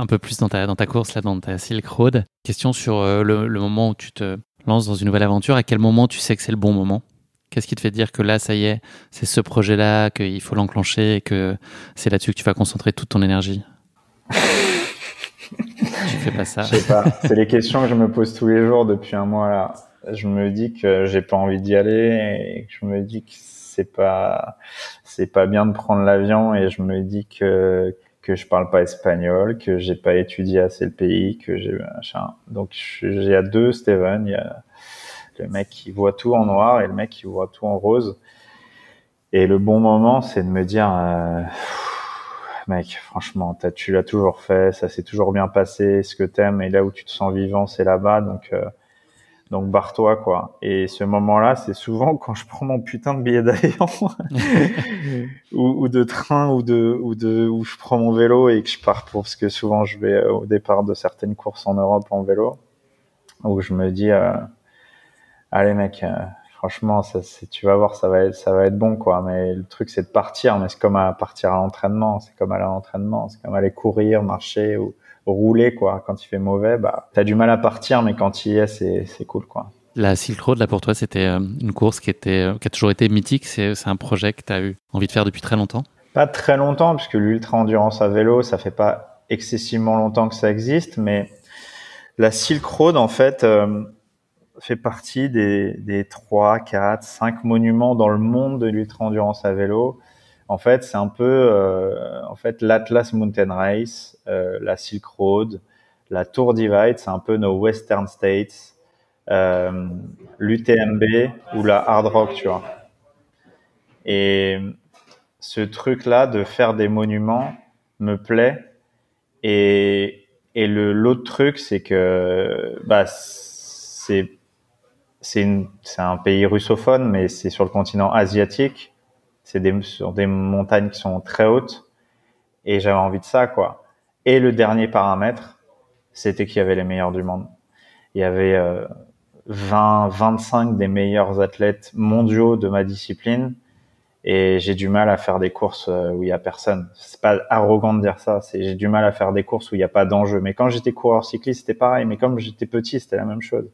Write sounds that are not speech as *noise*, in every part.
un peu plus dans ta, dans ta course, là, dans ta Silk Road. Question sur euh, le, le moment où tu te lances dans une nouvelle aventure. À quel moment tu sais que c'est le bon moment? Qu'est-ce qui te fait dire que là, ça y est, c'est ce projet-là, qu'il faut l'enclencher et que c'est là-dessus que tu vas concentrer toute ton énergie? *laughs* Tu fais pas ça. Je sais pas. C'est les questions que je me pose tous les jours depuis un mois là. Je me dis que j'ai pas envie d'y aller et que je me dis que c'est pas, c'est pas bien de prendre l'avion et je me dis que que je parle pas espagnol, que j'ai pas étudié assez le pays, que j'ai machin. Donc j'ai à deux Steven, il y a le mec qui voit tout en noir et le mec qui voit tout en rose. Et le bon moment, c'est de me dire, euh, mec, franchement, tu l'as toujours fait, ça s'est toujours bien passé, ce que t'aimes et là où tu te sens vivant, c'est là-bas, donc euh, donc barre-toi quoi. Et ce moment-là, c'est souvent *laughs* quand je prends mon putain de billet d'avion *laughs* ou, ou, de train ou de ou de où je prends mon vélo et que je pars pour parce que souvent je vais euh, au départ de certaines courses en Europe en vélo où je me dis euh, allez mec, euh, franchement, ça, tu vas voir, ça va être, ça va être bon, quoi. Mais le truc, c'est de partir. Mais c'est comme à partir à l'entraînement. C'est comme aller à l'entraînement. C'est comme aller courir, marcher ou rouler, quoi. Quand il fait mauvais, bah, t'as du mal à partir, mais quand il y est, c'est, c'est cool, quoi. La Silk Road, là, pour toi, c'était euh, une course qui était, euh, qui a toujours été mythique. C'est, c'est un projet que tu as eu envie de faire depuis très longtemps? Pas très longtemps, puisque l'ultra endurance à vélo, ça fait pas excessivement longtemps que ça existe, mais la Silk Road, en fait, fait partie des, des 3, 4, 5 monuments dans le monde de l'ultra-endurance à vélo. En fait, c'est un peu euh, en fait l'Atlas Mountain Race, euh, la Silk Road, la Tour Divide, c'est un peu nos Western States, euh, l'UTMB ou la Hard Rock, tu vois. Et ce truc-là de faire des monuments me plaît. Et, et le l'autre truc, c'est que bah c'est c'est un pays russophone, mais c'est sur le continent asiatique. C'est des, sur des montagnes qui sont très hautes. Et j'avais envie de ça, quoi. Et le dernier paramètre, c'était qu'il y avait les meilleurs du monde. Il y avait euh, 20, 25 des meilleurs athlètes mondiaux de ma discipline. Et j'ai du mal à faire des courses euh, où il y a personne. C'est pas arrogant de dire ça. C'est j'ai du mal à faire des courses où il n'y a pas d'enjeu. Mais quand j'étais coureur cycliste, c'était pareil. Mais comme j'étais petit, c'était la même chose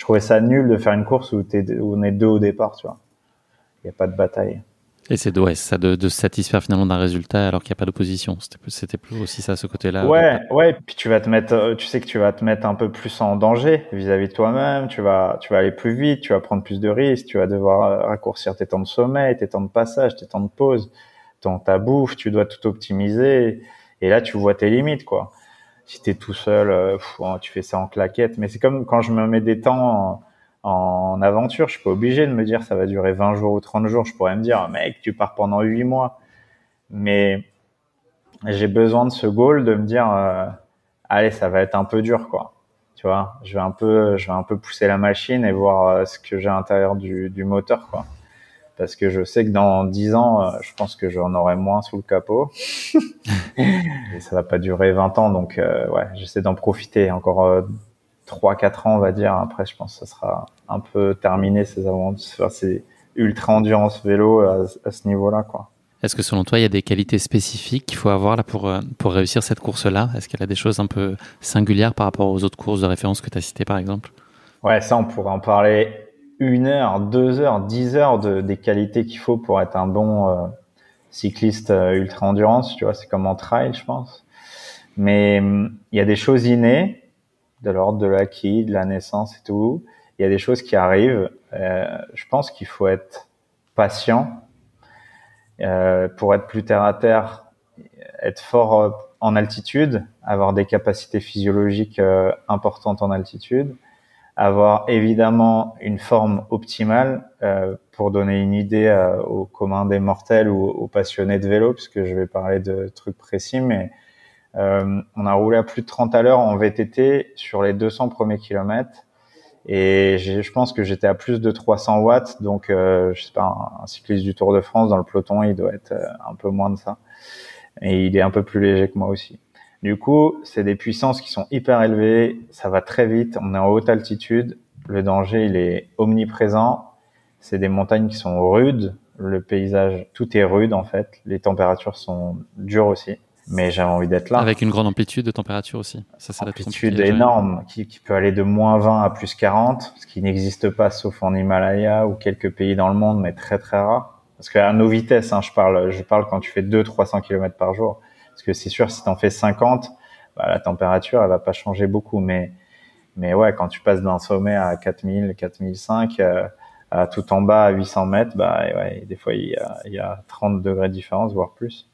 je trouvais ça nul de faire une course où, on est deux au départ, tu vois. Il n'y a pas de bataille. Et c'est ouais, ça de, de, se satisfaire finalement d'un résultat alors qu'il n'y a pas d'opposition. C'était plus aussi ça, ce côté-là. Ouais, ouais. Puis tu vas te mettre, euh, tu sais que tu vas te mettre un peu plus en danger vis-à-vis de toi-même. Tu vas, tu vas aller plus vite, tu vas prendre plus de risques, tu vas devoir euh, raccourcir tes temps de sommeil, tes temps de passage, tes temps de pause, ton ta bouffe. Tu dois tout optimiser. Et là, tu vois tes limites, quoi si t'es tout seul, euh, tu fais ça en claquette. Mais c'est comme quand je me mets des temps en, aventure, je suis pas obligé de me dire ça va durer 20 jours ou 30 jours. Je pourrais me dire, mec, tu pars pendant 8 mois. Mais j'ai besoin de ce goal de me dire, euh, allez, ça va être un peu dur, quoi. Tu vois, je vais un peu, je vais un peu pousser la machine et voir euh, ce que j'ai à l'intérieur du, du moteur, quoi parce que je sais que dans 10 ans, euh, je pense que j'en aurai moins sous le capot. *laughs* et ça va pas durer 20 ans, donc euh, ouais, j'essaie d'en profiter encore euh, 3-4 ans, on va dire. Après, je pense que ça sera un peu terminé ces aventures, ces ultra endurance vélo à, ce niveau-là, quoi. Est-ce que selon toi, il y a des qualités spécifiques qu'il faut avoir là pour, euh, pour réussir cette course-là? Est-ce qu'elle a des choses un peu singulières par rapport aux autres courses de référence que tu as citées, par exemple? Ouais, ça, on pourrait en parler une heure, deux heures, dix heures de, des qualités qu'il faut pour être un bon euh, cycliste euh, ultra endurance. Tu vois, c'est comme en trail, je pense. Mais hum, il y a des choses innées, de l'ordre de l'acquis, de la naissance et tout. Il y a des choses qui arrivent. Euh, je pense qu'il faut être patient pour être plus terre à terre, être fort en altitude, avoir des capacités physiologiques importantes en altitude avoir évidemment une forme optimale euh, pour donner une idée euh, aux communs des mortels ou aux passionnés de vélo, puisque je vais parler de trucs précis, mais Euh, on a roulé à plus de 30 à l'heure en VTT sur les 200 premiers kilomètres. Et je pense que j'étais à plus de 300 watts. Donc, euh, je sais pas, un, cycliste du Tour de France dans le peloton, il doit être euh, un peu moins de ça. Et il est un peu plus léger que moi aussi. Du coup, c'est des puissances qui sont hyper élevées. Ça va très vite. On est en haute altitude. Le danger, il est omniprésent. C'est des montagnes qui sont rudes. Le paysage, tout est rude en fait. Les températures sont dures aussi mais j'avais envie d'être là. Avec une grande amplitude de température aussi. Ça, ça amplitude énorme, qui, qui, peut aller de moins 20 à plus 40, ce qui n'existe pas sauf en Himalaya ou quelques pays dans le monde, mais très très rare. Parce qu'à nos vitesses, hein, je parle, je parle quand tu fais 200-300 km par jour. Parce que c'est sûr, si tu en fais 50, bah, la température, elle va pas changer beaucoup. Mais, mais ouais, quand tu passes d'un sommet à 4000, 4005, euh, à tout en bas à 800 mètres, bah ouais, des fois il y a, il y a 30 degrés de différence, voire plus.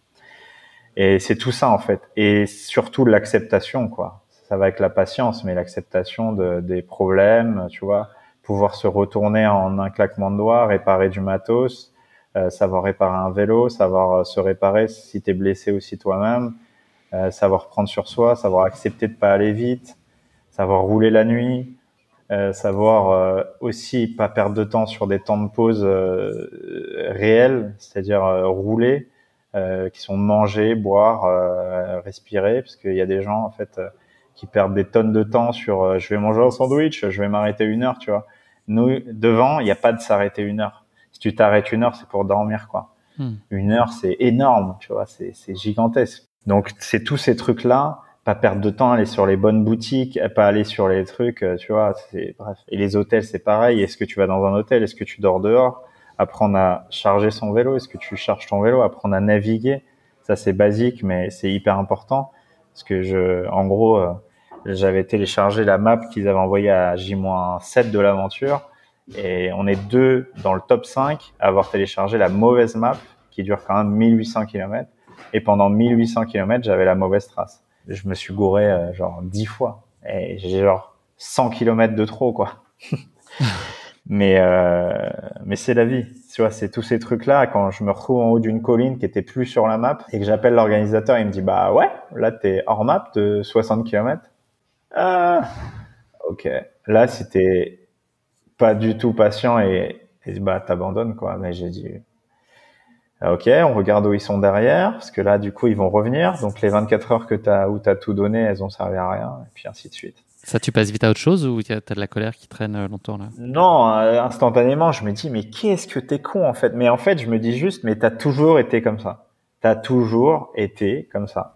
Et c'est tout ça en fait. Et surtout l'acceptation, quoi. Ça va avec la patience, mais l'acceptation de, des problèmes, tu vois, pouvoir se retourner en un claquement de doigts, réparer du matos, euh, savoir réparer un vélo, savoir euh, se réparer si t'es blessé aussi toi-même, euh, savoir prendre sur soi, savoir accepter de pas aller vite, savoir rouler la nuit, euh, savoir euh, aussi pas perdre de temps sur des temps de pause réels, c'est-à-dire rouler, euh, qui sont manger, boire, euh, respirer, parce qu'il y a des gens en fait euh, qui perdent des tonnes de temps sur je vais manger un sandwich, je vais m'arrêter une heure, tu vois. Nous devant, il n'y a pas de s'arrêter une heure. Si tu t'arrêtes une heure, c'est pour dormir quoi. Hmm. Une heure, c'est énorme, tu vois, c'est gigantesque. Donc c'est tous ces trucs là pas perdre de temps, aller sur les bonnes boutiques, pas aller sur les trucs, tu vois, c'est bref. Et les hôtels, c'est pareil. Est-ce que tu vas dans un hôtel? Est-ce que tu dors dehors? Apprendre à charger son vélo. Est-ce que tu charges ton vélo? Apprendre à naviguer. Ça, c'est basique, mais c'est hyper important. Parce que je, en gros, euh, j'avais téléchargé la map qu'ils avaient envoyée à J-7 de l'aventure. Et on est deux dans le top 5 à avoir téléchargé la mauvaise map qui dure quand même 1800 km. Et pendant 1800 km, j'avais la mauvaise trace. Je me suis gouré euh, genre 10 fois. Et j'ai genre 100 km de trop, quoi. *laughs* Mais euh, mais c'est la vie. Tu vois, c'est tous ces trucs-là. Quand je me retrouve en haut d'une colline qui était plus sur la map et que j'appelle l'organisateur, il me dit bah ouais, là t'es hors map de 60 km. Ah, ok. Là, c'était pas du tout patient et, bah t'abandonnes quoi. Mais j'ai dit ok, on regarde où ils sont derrière parce que là, du coup, ils vont revenir. Donc les 24 heures que t'as où t'as tout donné, elles ont servi à rien et puis ainsi de suite. Ça, tu passes vite à autre chose ou tu as de la colère qui traîne euh, longtemps là? Non, euh, instantanément, je me dis mais qu'est-ce que t'es con en fait? Mais en fait, je me dis juste mais t'as toujours été comme ça. T'as toujours été comme ça.